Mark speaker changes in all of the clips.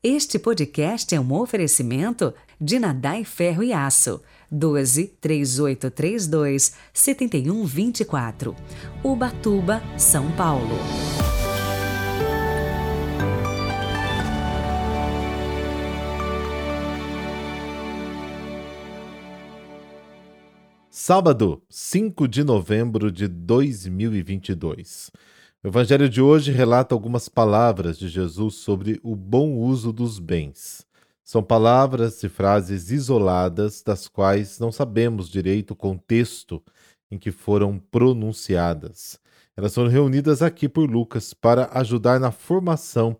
Speaker 1: Este podcast é um oferecimento de Nadai Ferro e Aço. 12 3832 7124. Ubatuba, São Paulo.
Speaker 2: Sábado, 5 de novembro de 2022. O evangelho de hoje relata algumas palavras de Jesus sobre o bom uso dos bens. São palavras e frases isoladas das quais não sabemos direito o contexto em que foram pronunciadas. Elas foram reunidas aqui por Lucas para ajudar na formação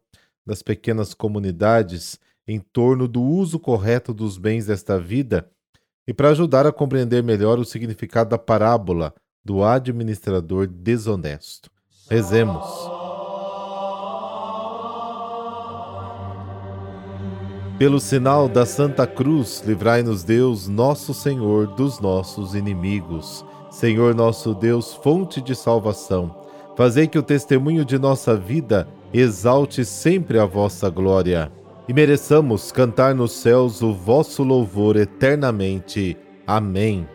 Speaker 2: das pequenas comunidades em torno do uso correto dos bens desta vida e para ajudar a compreender melhor o significado da parábola do administrador desonesto. Rezemos. Pelo sinal da Santa Cruz, livrai-nos Deus, nosso Senhor, dos nossos inimigos. Senhor nosso Deus, fonte de salvação, fazei que o testemunho de nossa vida exalte sempre a vossa glória e mereçamos cantar nos céus o vosso louvor eternamente. Amém.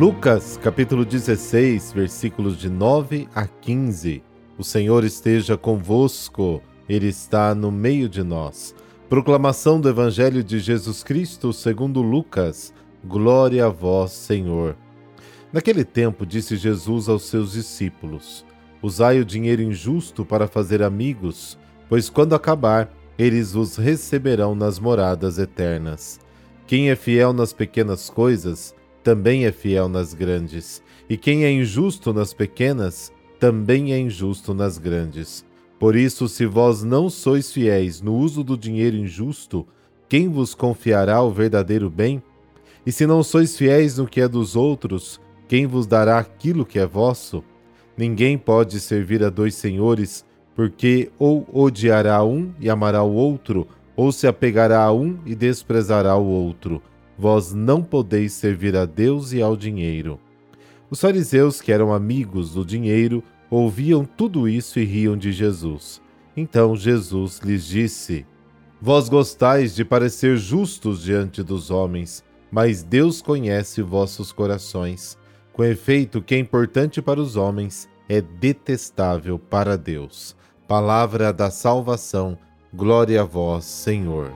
Speaker 2: Lucas, capítulo 16, versículos de 9 a 15. O Senhor esteja convosco, Ele está no meio de nós. Proclamação do Evangelho de Jesus Cristo segundo Lucas. Glória a vós, Senhor. Naquele tempo disse Jesus aos seus discípulos: Usai o dinheiro injusto para fazer amigos, pois quando acabar, eles os receberão nas moradas eternas. Quem é fiel nas pequenas coisas, também é fiel nas grandes. E quem é injusto nas pequenas, também é injusto nas grandes. Por isso, se vós não sois fiéis no uso do dinheiro injusto, quem vos confiará o verdadeiro bem? E se não sois fiéis no que é dos outros, quem vos dará aquilo que é vosso? Ninguém pode servir a dois senhores, porque ou odiará um e amará o outro, ou se apegará a um e desprezará o outro. Vós não podeis servir a Deus e ao dinheiro. Os fariseus, que eram amigos do dinheiro, ouviam tudo isso e riam de Jesus. Então Jesus lhes disse: Vós gostais de parecer justos diante dos homens, mas Deus conhece vossos corações. Com efeito, o que é importante para os homens é detestável para Deus. Palavra da salvação, glória a vós, Senhor.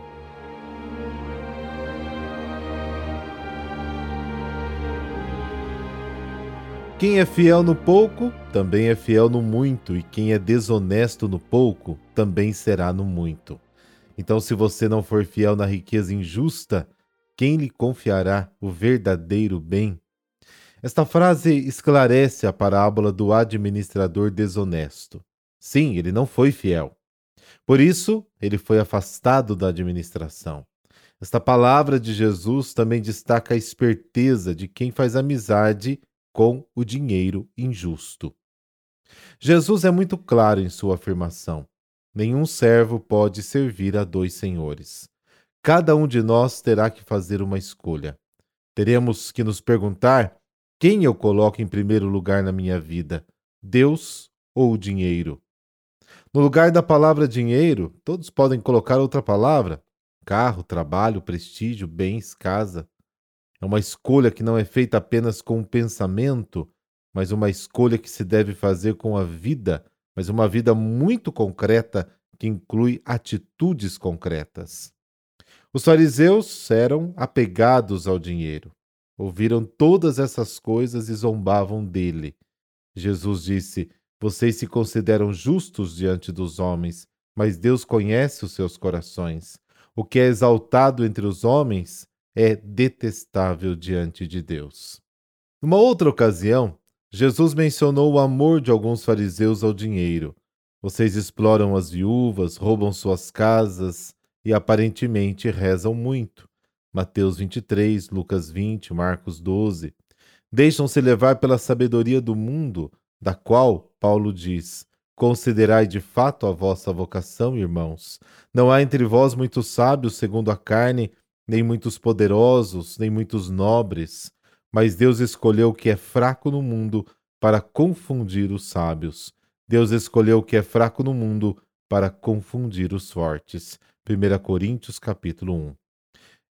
Speaker 2: Quem é fiel no pouco, também é fiel no muito, e quem é desonesto no pouco, também será no muito. Então, se você não for fiel na riqueza injusta, quem lhe confiará o verdadeiro bem? Esta frase esclarece a parábola do administrador desonesto. Sim, ele não foi fiel. Por isso, ele foi afastado da administração. Esta palavra de Jesus também destaca a esperteza de quem faz amizade com o dinheiro injusto. Jesus é muito claro em sua afirmação: nenhum servo pode servir a dois senhores. Cada um de nós terá que fazer uma escolha. Teremos que nos perguntar quem eu coloco em primeiro lugar na minha vida, Deus ou o dinheiro? No lugar da palavra dinheiro, todos podem colocar outra palavra: carro, trabalho, prestígio, bens, casa. É uma escolha que não é feita apenas com o pensamento, mas uma escolha que se deve fazer com a vida, mas uma vida muito concreta que inclui atitudes concretas. Os fariseus eram apegados ao dinheiro. Ouviram todas essas coisas e zombavam dele. Jesus disse: Vocês se consideram justos diante dos homens, mas Deus conhece os seus corações. O que é exaltado entre os homens é detestável diante de Deus. Numa outra ocasião, Jesus mencionou o amor de alguns fariseus ao dinheiro. Vocês exploram as viúvas, roubam suas casas e aparentemente rezam muito. Mateus 23, Lucas 20, Marcos 12. Deixam-se levar pela sabedoria do mundo, da qual Paulo diz: Considerai de fato a vossa vocação, irmãos. Não há entre vós muitos sábios segundo a carne, nem muitos poderosos, nem muitos nobres, mas Deus escolheu o que é fraco no mundo para confundir os sábios. Deus escolheu o que é fraco no mundo para confundir os fortes. 1 Coríntios capítulo 1.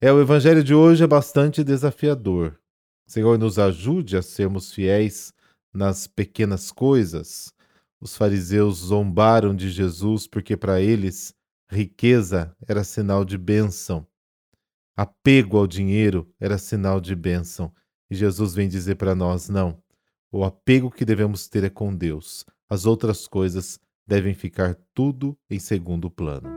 Speaker 2: É, o evangelho de hoje é bastante desafiador. Senhor, nos ajude a sermos fiéis nas pequenas coisas. Os fariseus zombaram de Jesus porque para eles riqueza era sinal de bênção. Apego ao dinheiro era sinal de bênção. E Jesus vem dizer para nós: não. O apego que devemos ter é com Deus. As outras coisas devem ficar tudo em segundo plano.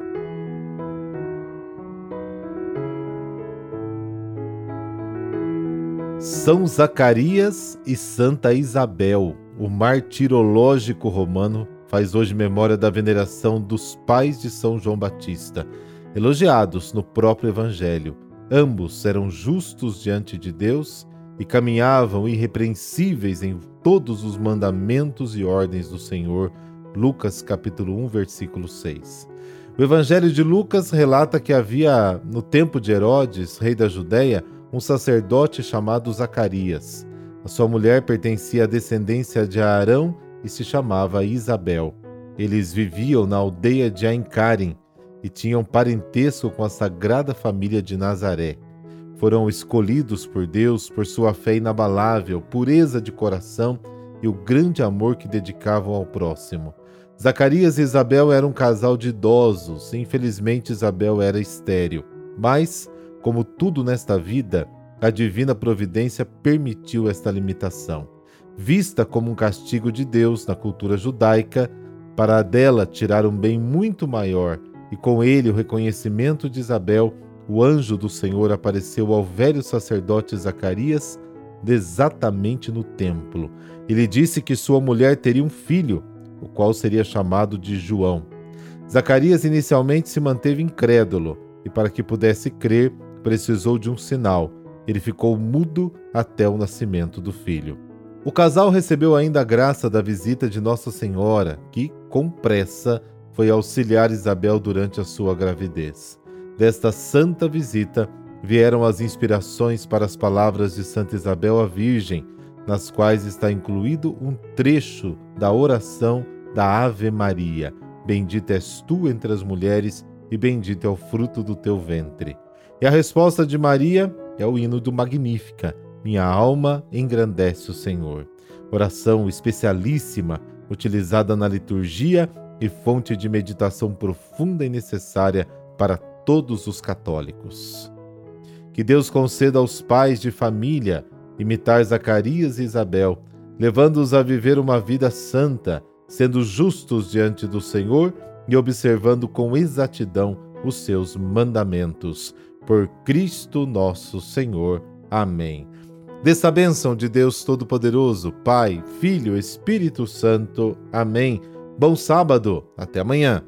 Speaker 2: São Zacarias e Santa Isabel, o martirológico romano, faz hoje memória da veneração dos pais de São João Batista, elogiados no próprio Evangelho. Ambos eram justos diante de Deus e caminhavam irrepreensíveis em todos os mandamentos e ordens do Senhor. Lucas capítulo 1, versículo 6. O Evangelho de Lucas relata que havia, no tempo de Herodes, rei da Judéia, um sacerdote chamado Zacarias. A sua mulher pertencia à descendência de Arão e se chamava Isabel. Eles viviam na aldeia de Aincarim e tinham parentesco com a sagrada família de Nazaré. Foram escolhidos por Deus por sua fé inabalável, pureza de coração e o grande amor que dedicavam ao próximo. Zacarias e Isabel eram um casal de idosos, infelizmente Isabel era estéril. Mas, como tudo nesta vida, a divina providência permitiu esta limitação. Vista como um castigo de Deus na cultura judaica, para dela tirar um bem muito maior e com ele o reconhecimento de Isabel o anjo do Senhor apareceu ao velho sacerdote Zacarias exatamente no templo. Ele disse que sua mulher teria um filho, o qual seria chamado de João. Zacarias inicialmente se manteve incrédulo e, para que pudesse crer, precisou de um sinal. Ele ficou mudo até o nascimento do filho. O casal recebeu ainda a graça da visita de Nossa Senhora, que, com pressa, foi auxiliar Isabel durante a sua gravidez. Desta santa visita vieram as inspirações para as palavras de Santa Isabel a Virgem, nas quais está incluído um trecho da oração da Ave Maria: Bendita és tu entre as mulheres e bendito é o fruto do teu ventre. E a resposta de Maria é o hino do Magnífica: Minha alma engrandece o Senhor. Oração especialíssima, utilizada na liturgia e fonte de meditação profunda e necessária para todos os católicos. Que Deus conceda aos pais de família imitar Zacarias e Isabel, levando-os a viver uma vida santa, sendo justos diante do Senhor e observando com exatidão os seus mandamentos. Por Cristo nosso Senhor. Amém. Dessa bênção de Deus Todo-Poderoso, Pai, Filho, Espírito Santo. Amém. Bom sábado. Até amanhã.